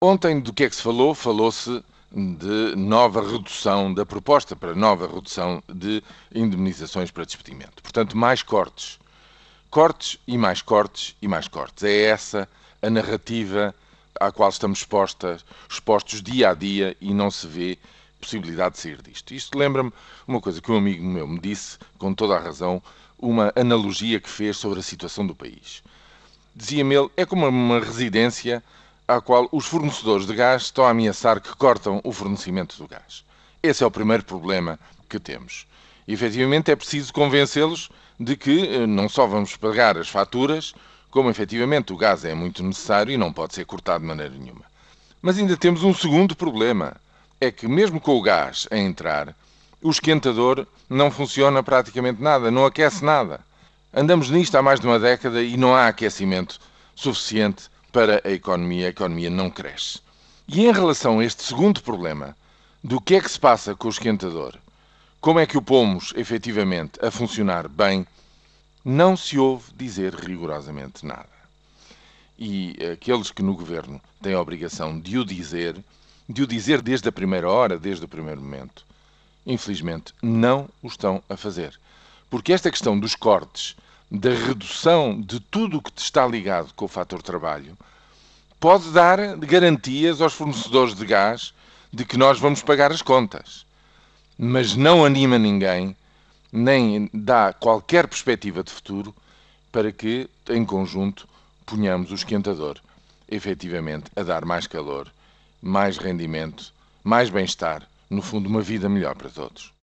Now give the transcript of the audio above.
Ontem do que é que se falou? Falou-se de nova redução da proposta para nova redução de indemnizações para despedimento. Portanto, mais cortes. Cortes e mais cortes e mais cortes. É essa a narrativa à qual estamos expostos dia a dia e não se vê possibilidade de sair disto. Isto lembra-me uma coisa que um amigo meu me disse, com toda a razão, uma analogia que fez sobre a situação do país. Dizia-me ele, é como uma residência à qual os fornecedores de gás estão a ameaçar que cortam o fornecimento do gás. Esse é o primeiro problema que temos. E, efetivamente, é preciso convencê-los de que eh, não só vamos pagar as faturas, como efetivamente o gás é muito necessário e não pode ser cortado de maneira nenhuma. Mas ainda temos um segundo problema. É que, mesmo com o gás a entrar, o esquentador não funciona praticamente nada, não aquece nada. Andamos nisto há mais de uma década e não há aquecimento suficiente para a economia, a economia não cresce. E em relação a este segundo problema, do que é que se passa com o esquentador, como é que o pomos efetivamente a funcionar bem, não se ouve dizer rigorosamente nada. E aqueles que no governo têm a obrigação de o dizer, de o dizer desde a primeira hora, desde o primeiro momento, infelizmente não o estão a fazer. Porque esta questão dos cortes da redução de tudo o que está ligado com o fator trabalho, pode dar garantias aos fornecedores de gás de que nós vamos pagar as contas. Mas não anima ninguém, nem dá qualquer perspectiva de futuro para que, em conjunto, ponhamos o esquentador efetivamente a dar mais calor, mais rendimento, mais bem-estar, no fundo, uma vida melhor para todos.